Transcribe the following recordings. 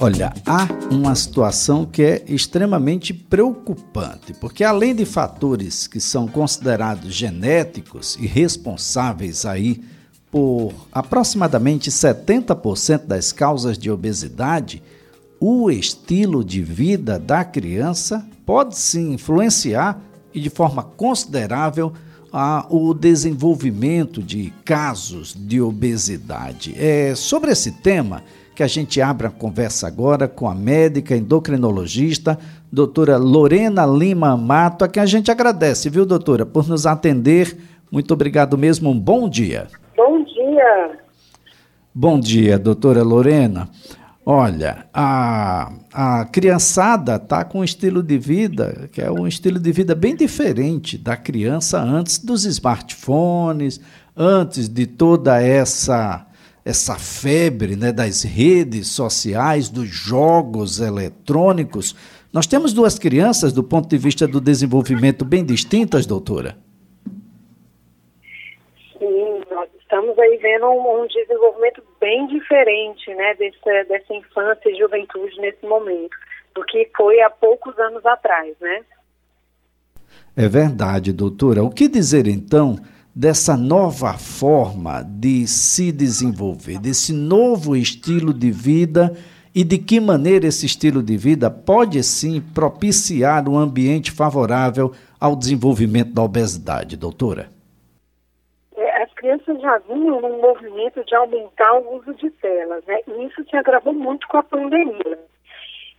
Olha, há uma situação que é extremamente preocupante, porque além de fatores que são considerados genéticos e responsáveis aí por aproximadamente 70% das causas de obesidade, o estilo de vida da criança pode sim influenciar e de forma considerável o desenvolvimento de casos de obesidade. É sobre esse tema que a gente abre a conversa agora com a médica endocrinologista, doutora Lorena Lima Mato, a quem a gente agradece, viu, doutora, por nos atender. Muito obrigado mesmo, um bom dia. Bom dia. Bom dia, doutora Lorena. Olha, a, a criançada está com um estilo de vida que é um estilo de vida bem diferente da criança antes dos smartphones, antes de toda essa essa febre né, das redes sociais, dos jogos eletrônicos. Nós temos duas crianças, do ponto de vista do desenvolvimento, bem distintas, doutora? Sim, nós estamos aí vendo um, um desenvolvimento bem diferente né, dessa, dessa infância e juventude nesse momento, do que foi há poucos anos atrás, né? É verdade, doutora. O que dizer então dessa nova forma de se desenvolver, desse novo estilo de vida e de que maneira esse estilo de vida pode sim propiciar um ambiente favorável ao desenvolvimento da obesidade, doutora? É, as crianças já vinham num movimento de aumentar o uso de telas, né? E isso se agravou muito com a pandemia.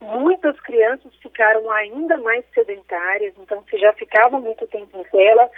Muitas crianças ficaram ainda mais sedentárias, então se já ficavam muito tempo em tela,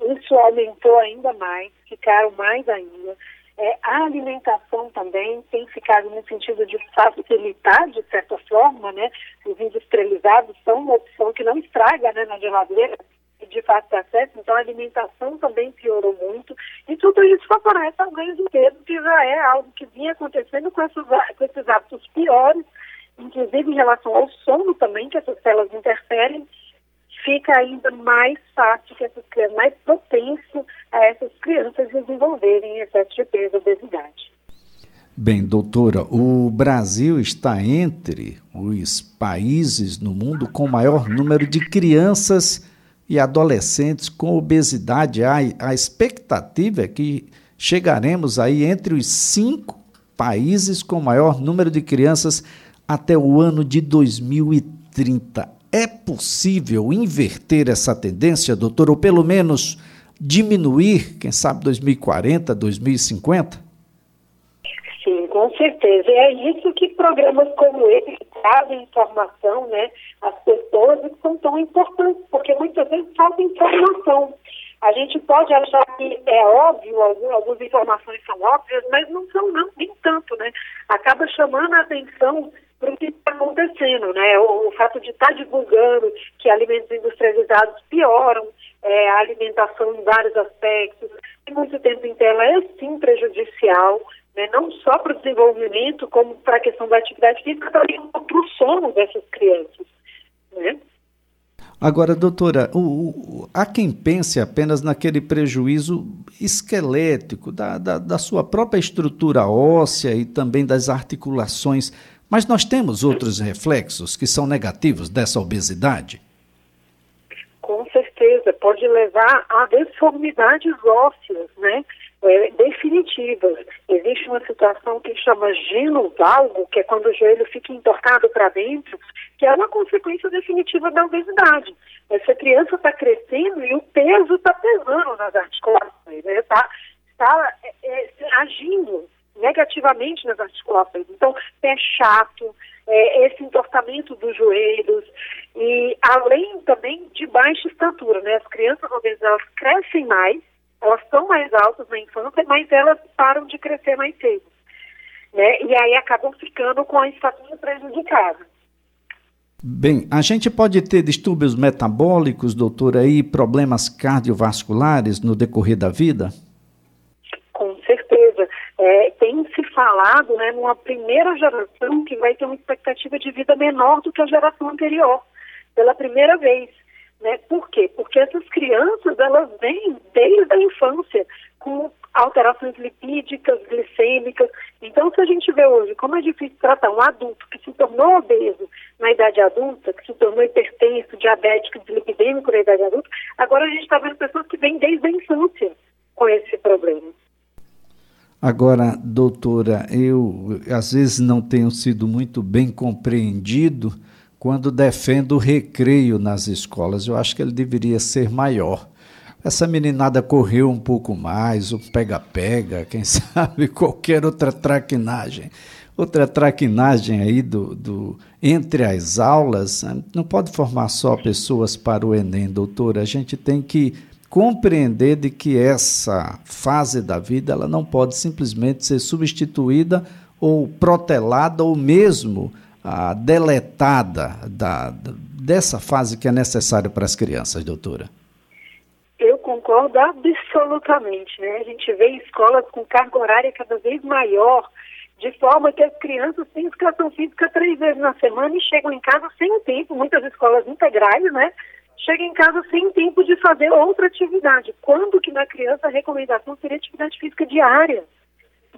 isso aumentou ainda mais, ficaram mais ainda. É, a alimentação também tem ficado no sentido de facilitar, de certa forma, né? Os industrializados são uma opção que não estraga né, na geladeira e de fácil acesso, então a alimentação também piorou muito. E tudo isso favorece ao ganho de peso, que já é algo que vinha acontecendo com com esses hábitos piores, inclusive em relação ao sono também, que essas células interferem fica ainda mais fácil que essas crianças, mais propenso a essas crianças desenvolverem excesso de peso, obesidade. Bem, doutora, o Brasil está entre os países no mundo com maior número de crianças e adolescentes com obesidade. A, a expectativa é que chegaremos aí entre os cinco países com maior número de crianças até o ano de 2030. É possível inverter essa tendência, doutor, ou pelo menos diminuir, quem sabe 2040, 2050? Sim, com certeza. É isso que programas como esse trazem informação, né, às pessoas são tão importantes, porque muitas vezes falta informação. A gente pode achar que é óbvio, algumas, algumas informações são óbvias, mas não são não, nem tanto, né? Acaba chamando a atenção para o que está acontecendo, né? O, o fato de estar tá divulgando que alimentos industrializados pioram é, a alimentação em vários aspectos, e muito tempo em tela é sim prejudicial, né? não só para o desenvolvimento, como para a questão da atividade física, também para o sono dessas crianças, né? Agora, doutora, o, o, há quem pense apenas naquele prejuízo esquelético da, da, da, sua própria estrutura óssea e também das articulações. Mas nós temos outros reflexos que são negativos dessa obesidade? Com certeza, pode levar a deformidades ósseas, né? É, definitivas. Existe uma situação que chama ginovalgo, que é quando o joelho fica entortado para dentro, que é uma consequência definitiva da obesidade. Essa criança está crescendo e o peso está pesando nas articulações, está né? tá, tá é, é, agindo negativamente nas articulações. Então, pé chato, é, esse entortamento dos joelhos e além também de baixa estatura, né? As crianças obesas elas crescem mais, elas são mais altas na infância, mas elas param de crescer mais cedo, né? E aí acabam ficando com a estatura prejudicada. Bem, a gente pode ter distúrbios metabólicos, doutora, e problemas cardiovasculares no decorrer da vida? é, tem se falado né, numa primeira geração que vai ter uma expectativa de vida menor do que a geração anterior, pela primeira vez. Né? Por quê? Porque essas crianças, elas vêm desde a infância com alterações lipídicas, glicêmicas. Então, se a gente vê hoje como é difícil tratar um adulto que se tornou obeso na idade adulta, que se tornou hipertenso, diabético, dislipidêmico na idade adulta, agora a gente está vendo pessoas que vêm desde a infância com esse problema. Agora, doutora, eu às vezes não tenho sido muito bem compreendido quando defendo o recreio nas escolas. Eu acho que ele deveria ser maior. Essa meninada correu um pouco mais, o pega-pega, quem sabe qualquer outra traquinagem. Outra traquinagem aí do, do entre as aulas, né? não pode formar só pessoas para o Enem, doutora. A gente tem que compreender de que essa fase da vida ela não pode simplesmente ser substituída ou protelada ou mesmo ah, deletada da, dessa fase que é necessária para as crianças, doutora. Eu concordo absolutamente, né? A gente vê escolas com carga horária cada vez maior, de forma que as crianças têm educação física três vezes na semana e chegam em casa sem tempo, muitas escolas integrais, né? Chega em casa sem tempo de fazer outra atividade. Quando que na criança a recomendação seria atividade física diária,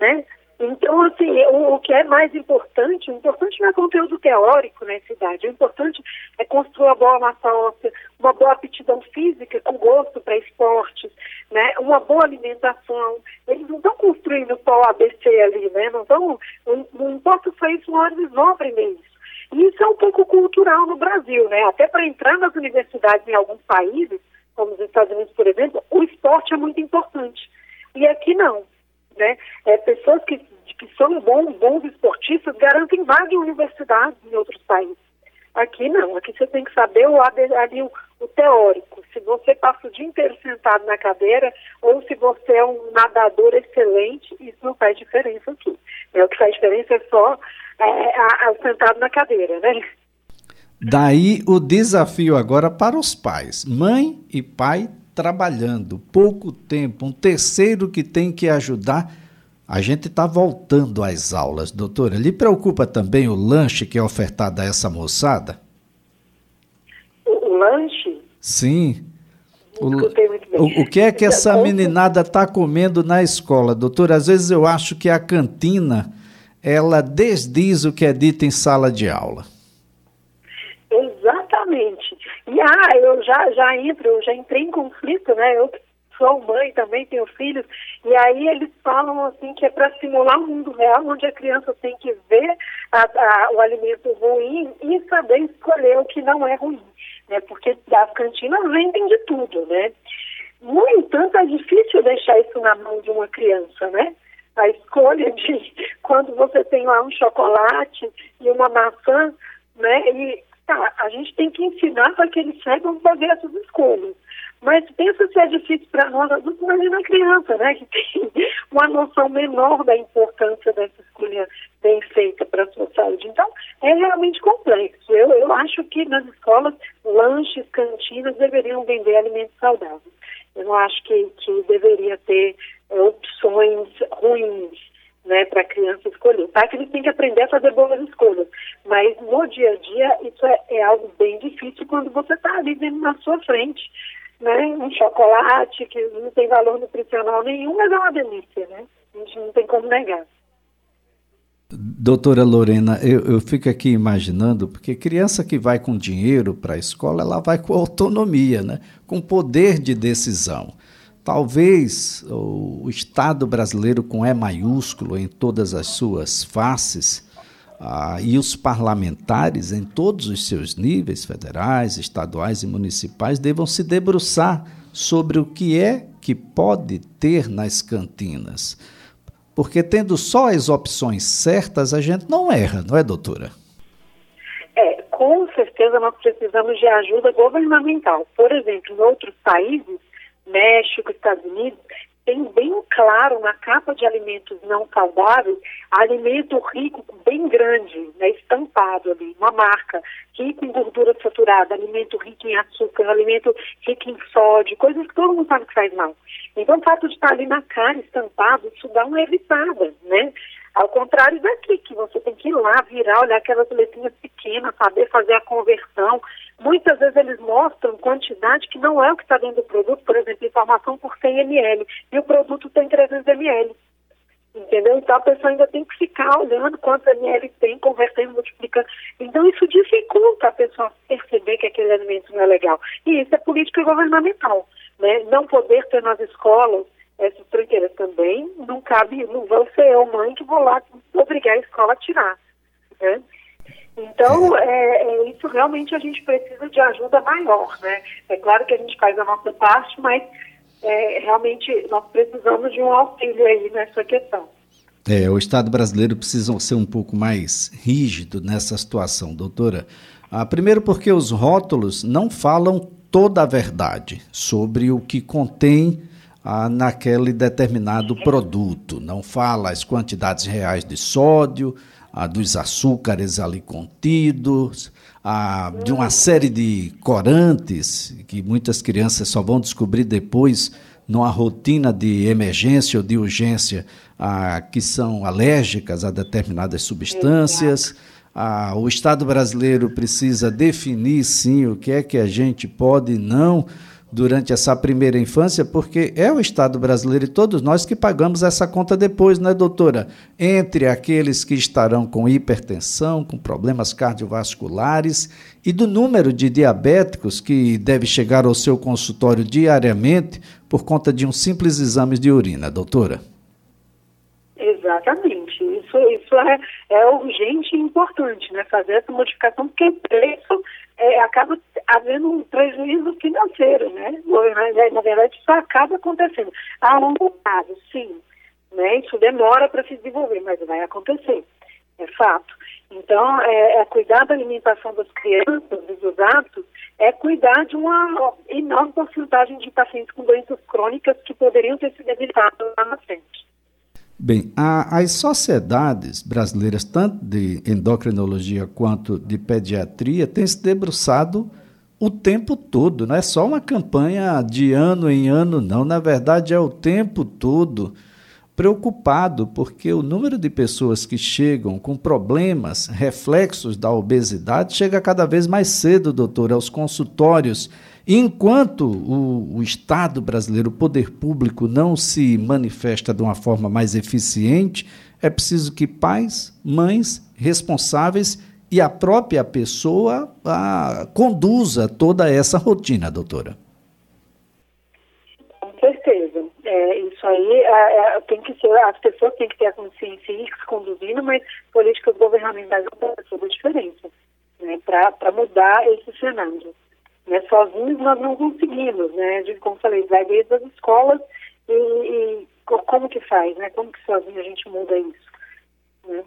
né? Então, assim, o, o, que é mais importante, o importante não é conteúdo teórico nessa idade, o importante é construir uma boa massa óssea, uma boa aptidão física, com gosto para esportes, né? uma boa alimentação. Eles não estão construindo só o ABC ali, né? Não, tão, não, não importa só isso, hora eles isso. E isso é um pouco cultural no Brasil, né? Até para entrar nas universidades em alguns países, como os Estados Unidos, por exemplo, o esporte é muito importante. E aqui não, né? É, pessoas que são bons, bons esportistas garantem vaga em universidades em outros países. Aqui não, aqui você tem que saber o, ali, o, o, teórico. Se você passa o dia inteiro sentado na cadeira ou se você é um nadador excelente, isso não faz diferença aqui. É, o que faz diferença é só é, sentado na cadeira, né? Daí o desafio agora para os pais. Mãe e pai trabalhando, pouco tempo, um terceiro que tem que ajudar. A gente está voltando às aulas, doutora. Lhe preocupa também o lanche que é ofertado a essa moçada? O, o lanche? Sim. O, o, o, que é que essa meninada está comendo na escola, doutora? Às vezes eu acho que a cantina ela desdiz o que é dito em sala de aula. Exatamente. E ah, eu já, já entro, eu já entrei em conflito, né? Eu sou mãe também, tenho filhos, e aí eles falam assim que é para simular o um mundo real, onde a criança tem que ver a, a, o alimento ruim e saber escolher o que não é ruim, né? Porque as cantinas vendem de tudo, né? No entanto, é difícil deixar isso na mão de uma criança, né? a escolha de quando você tem lá um chocolate e uma maçã, né? E tá, a gente tem que ensinar para que eles saibam fazer essas escolhas. Mas pensa se é difícil para nós adultos, imagina a criança, né? Que tem uma noção menor da importância dessa escolha bem feita para a sua saúde. Então, é realmente complexo. Eu, eu acho que nas escolas, lanches, cantinas deveriam vender alimentos saudáveis. Eu não acho que, que deveria ter é, opções ruins né, para a criança escolher. Tá que eles têm que aprender a fazer boas escolhas, mas no dia a dia isso é, é algo bem difícil quando você está ali vendo na sua frente né, um chocolate que não tem valor nutricional nenhum, mas é uma delícia, né? A gente não tem como negar. Doutora Lorena, eu, eu, fico aqui imaginando, porque criança que vai com dinheiro para a escola, ela vai com autonomia, né? com poder de decisão. Talvez o, o Estado brasileiro, com E maiúsculo em todas as suas faces, ah, e os parlamentares, em todos os seus níveis, federais, estaduais e municipais, devam se debruçar sobre o que é que pode ter nas cantinas porque tendo só as opções certas, a gente não erra, não é, doutora? É, com certeza nós precisamos de ajuda governamental. Por exemplo, em outros países, México, Estados Unidos, tem bem claro na capa de alimentos não saudáveis, alimento rico bem grande, né, estampado ali, uma marca, rico em gordura saturada, alimento rico em açúcar, alimento rico em sódio, coisas que todo mundo sabe que faz mal. Então, o fato de estar ali na cara estampado, isso dá uma evitada, né? Ao contrário daqui, que você tem que ir lá, virar, olhar aquelas letrinhas pequenas, saber fazer a conversão, muitas vezes eles mostram quantidade que não é o que está dentro do produto, por exemplo, informação por 100 ml, e o produto tem 300 ml. Entendeu? Então a pessoa ainda tem que ficar olhando quantos ml tem, convertendo, multiplicando. Então isso dificulta a pessoa perceber que aquele alimento não é legal. E isso é política governamental. Né? Não poder ter nas escolas essas tranqueiras também, não cabe, não vou ser eu, mãe, que vou lá obrigar a escola a tirar. Né? Então, é. é, isso realmente a gente precisa de ajuda maior, né? É claro que a gente faz a nossa parte, mas é, realmente nós precisamos de um auxílio aí nessa questão. É, o Estado brasileiro precisa ser um pouco mais rígido nessa situação, doutora. Ah, primeiro porque os rótulos não falam toda a verdade sobre o que contém ah, naquele determinado produto. Não fala as quantidades reais de sódio, ah, dos açúcares ali contidos, ah, de uma série de corantes que muitas crianças só vão descobrir depois numa rotina de emergência ou de urgência ah, que são alérgicas a determinadas substâncias. O Estado brasileiro precisa definir sim o que é que a gente pode não durante essa primeira infância, porque é o Estado brasileiro e todos nós que pagamos essa conta depois, né, doutora? Entre aqueles que estarão com hipertensão, com problemas cardiovasculares e do número de diabéticos que deve chegar ao seu consultório diariamente por conta de um simples exame de urina, doutora. Exatamente. Isso, isso é, é urgente e importante, né? Fazer essa modificação, porque preço é, acaba havendo um prejuízo financeiro, né? Na verdade, isso acaba acontecendo. A longo prazo, sim. Né? Isso demora para se desenvolver, mas vai acontecer. É fato. Então, é, é, cuidar da alimentação das crianças e dos atos é cuidar de uma enorme porcentagem de pacientes com doenças crônicas que poderiam ter sido evitadas lá na frente. Bem, a, as sociedades brasileiras, tanto de endocrinologia quanto de pediatria, têm se debruçado o tempo todo, não é só uma campanha de ano em ano, não. Na verdade, é o tempo todo preocupado, porque o número de pessoas que chegam com problemas, reflexos da obesidade, chega cada vez mais cedo, doutor, aos consultórios Enquanto o, o, Estado brasileiro, o poder público, não se manifesta de uma forma mais eficiente, é preciso que pais, mães, responsáveis e a própria pessoa a, conduza toda essa rotina, doutora. Com certeza. É, isso aí é, é, tem que ser, as pessoas têm que ter a consciência e ir conduzindo, mas políticas governamentais a diferença né, para mudar esse cenário. Né? Sozinhos nós não conseguimos, né? De, como falei, vai desde as escolas e, e, como que faz, né? Como que sozinho a gente muda isso, né?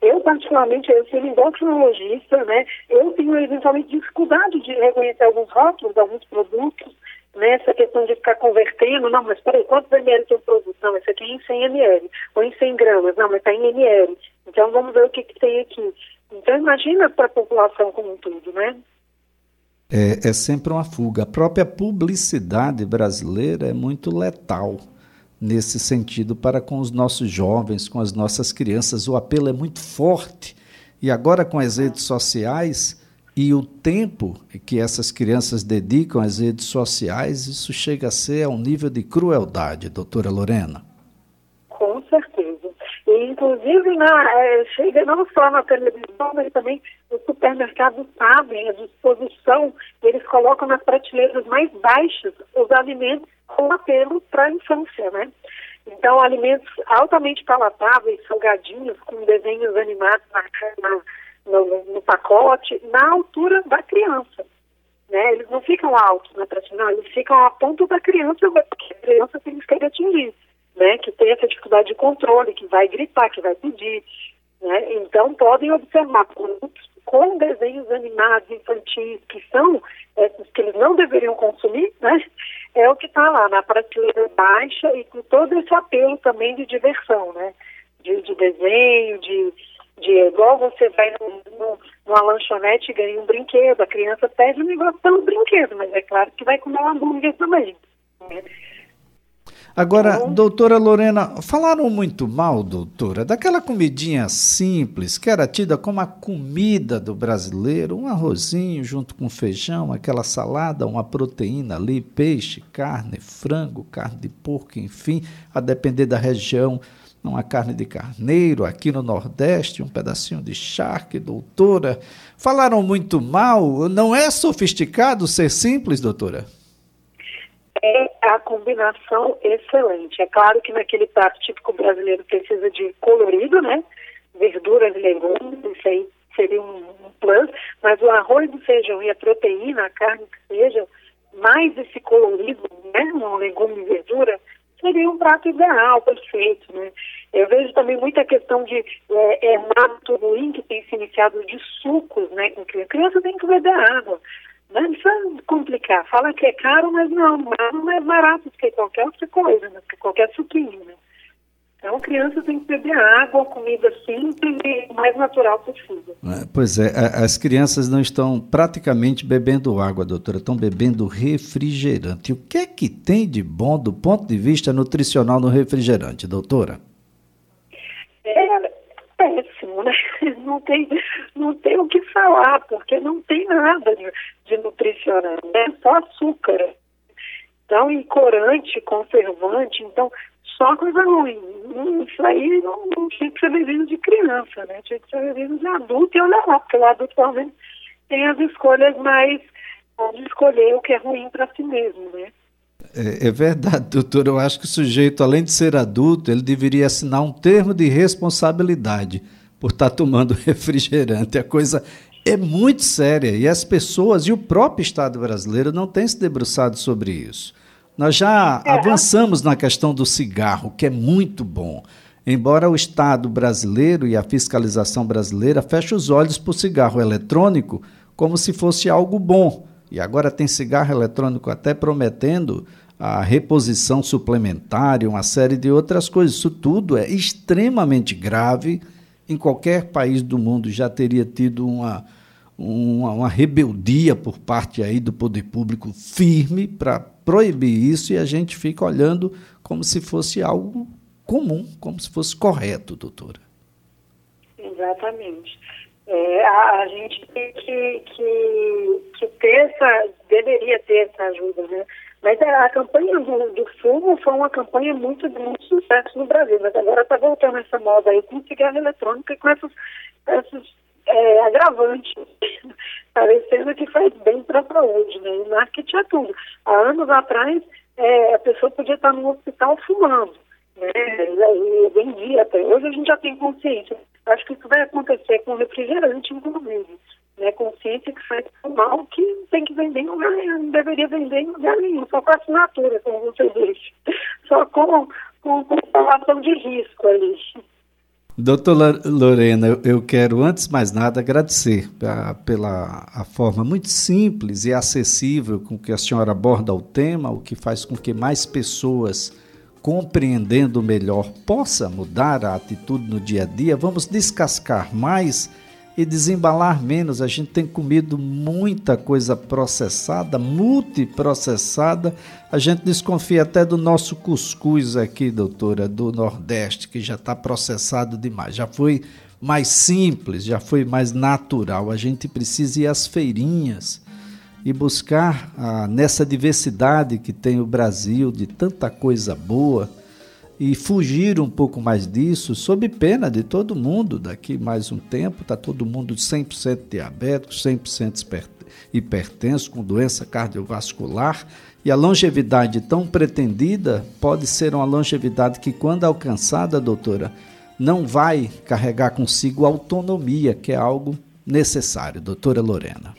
Eu, particularmente, eu sou endocrinologista, né? Eu tenho, eventualmente, dificuldade de reconhecer alguns rótulos, alguns produtos, né? Essa questão de ficar convertendo, não, mas peraí, quantos ml tem o produto? Não, esse aqui é em 100 ml, ou em 100 gramas, não, mas está em ml. Então, vamos ver o que, que tem aqui. Então, imagina para a população como um todo, né? É, é sempre uma fuga. A própria publicidade brasileira é muito letal nesse sentido para com os nossos jovens, com as nossas crianças. O apelo é muito forte. E agora, com as redes sociais e o tempo que essas crianças dedicam às redes sociais, isso chega a ser a um nível de crueldade, doutora Lorena. Inclusive, na, é, chega não só na televisão, mas também os supermercados sabem a disposição, eles colocam nas prateleiras mais baixas os alimentos com apelo para a infância, né? Então, alimentos altamente palatáveis, salgadinhos, com desenhos animados na, no, no, pacote, na altura da criança. Né? Eles não ficam altos na prateleira, eles ficam a ponto da criança, porque a criança tem que atingir né, que tem essa dificuldade de controle, que vai gritar, que vai pedir. Né? Então, podem observar produtos com desenhos animados infantis, que são esses que eles não deveriam consumir, né? é o que está lá na prateleira baixa e com todo esse apelo também de diversão, né? de, de desenho, de, de igual você vai no, no, numa lanchonete e ganha um brinquedo, a criança pede um negócio pelo brinquedo, mas é claro que vai comer um hambúrguer também. Né? Agora, então, doutora Lorena, falaram muito mal, doutora, daquela comidinha simples que era tida como a comida do brasileiro, um arrozinho junto com feijão, aquela salada, uma proteína ali, peixe, carne, frango, carne de porco, enfim, a depender da região, uma carne de carneiro, aqui no Nordeste, um pedacinho de charque, doutora. Falaram muito mal, não é sofisticado ser simples, doutora? É a combinação excelente. É claro que naquele prato típico brasileiro precisa de colorido, né? Verduras e legumes, isso aí seria um, um plus, mas o arroz, o feijão e a proteína, a carne que seja, mais esse colorido, né? Um legume e verdura, seria um prato ideal, perfeito, né? Eu vejo também muita questão de é, é hábito ruim que tem se iniciado de sucos, né? Criança. criança tem que beber água. Não precisa complicar. Fala que é caro, mas não, não é barato do que qualquer outra coisa, né? qualquer suquinho, né? Então, criança tem que beber água, comida simples e mais natural possível. É, pois é, as crianças não estão praticamente bebendo água, doutora, estão bebendo refrigerante. O que é que tem de bom do ponto de vista nutricional no refrigerante, doutora? É péssimo, né? Não tem, não tem o que falar, porque não tem nada de, de nutricional, é só açúcar. Então, e corante, conservante, então só coisa ruim. Isso aí não, não tinha que ser bebido de criança, né? Tinha que ser bebido de adulto e olha lá, porque o adulto talvez tem as escolhas mais pode escolher o que é ruim para si mesmo, né? É, é, verdade, doutor. Eu acho que o sujeito, além de ser adulto, ele deveria assinar um termo de responsabilidade por estar tá tomando refrigerante. A coisa é muito séria e as pessoas e o próprio Estado brasileiro não têm se debruçado sobre isso. Nós já é. avançamos na questão do cigarro, que é muito bom. Embora o Estado brasileiro e a fiscalização brasileira feche os olhos para o cigarro eletrônico como se fosse algo bom. E agora tem cigarro eletrônico até prometendo a reposição suplementar e uma série de outras coisas. Isso tudo é extremamente grave. Em qualquer país do mundo já teria tido uma, uma, uma rebeldia por parte aí do poder público firme para proibir isso e a gente fica olhando como se fosse algo comum, como se fosse correto, doutora. Exatamente. É, a, a, gente tem que, que, que, ter essa, deveria ter essa ajuda, né? Mas a, a campanha do, do fumo foi uma campanha muito de muito sucesso no Brasil, mas agora está voltando essa moda aí com cigarro eletrônico e com essas, essas é, parecendo que faz bem para a saúde, né? E marketing é tudo. Há anos atrás, é, a pessoa podia estar no hospital fumando, né? E vendia até. Hoje a gente já tem consciência. Acho que isso vai acontecer com refrigerante, inclusive. Né, consciência que faz mal que tem que vender em lugar nenhum, não deveria vender em lugar nenhum, só com assinatura, como você disse, só com, com, com de risco ali. Doutora Lorena, eu quero, antes de mais nada, agradecer pela a forma muito simples e acessível com que a senhora aborda o tema, o que faz com que mais pessoas, compreendendo melhor, possa mudar a atitude no dia a dia. Vamos descascar mais e desembalar menos. A gente tem comido muita coisa processada, multiprocessada. A gente desconfia até do nosso cuscuz aqui, doutora, do Nordeste, que já está processado demais. Já foi mais simples, já foi mais natural. A gente precisa ir às feirinhas e buscar ah, nessa diversidade que tem o Brasil, de tanta coisa boa e fugir um pouco mais disso, sob pena de todo mundo, daqui mais um tempo, está todo mundo 100% diabético, 100% hipertenso, com doença cardiovascular, e a longevidade tão pretendida pode ser uma longevidade que, quando alcançada, doutora, não vai carregar consigo autonomia, que é algo necessário. Doutora Lorena.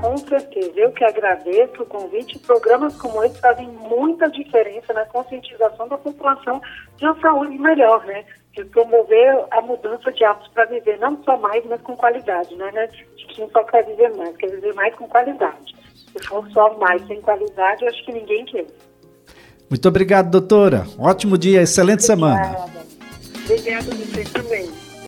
Com certeza, eu que agradeço o convite. Programas como esse fazem muita diferença na conscientização da população de uma saúde melhor, né? De promover a mudança de hábitos para viver não só mais, mas com qualidade, né? né? De quem só quer viver mais, quer viver mais com qualidade. Se for só mais sem qualidade, eu acho que ninguém quer. Muito obrigado, doutora. Ótimo dia, excelente Obrigada. semana. Obrigada você também.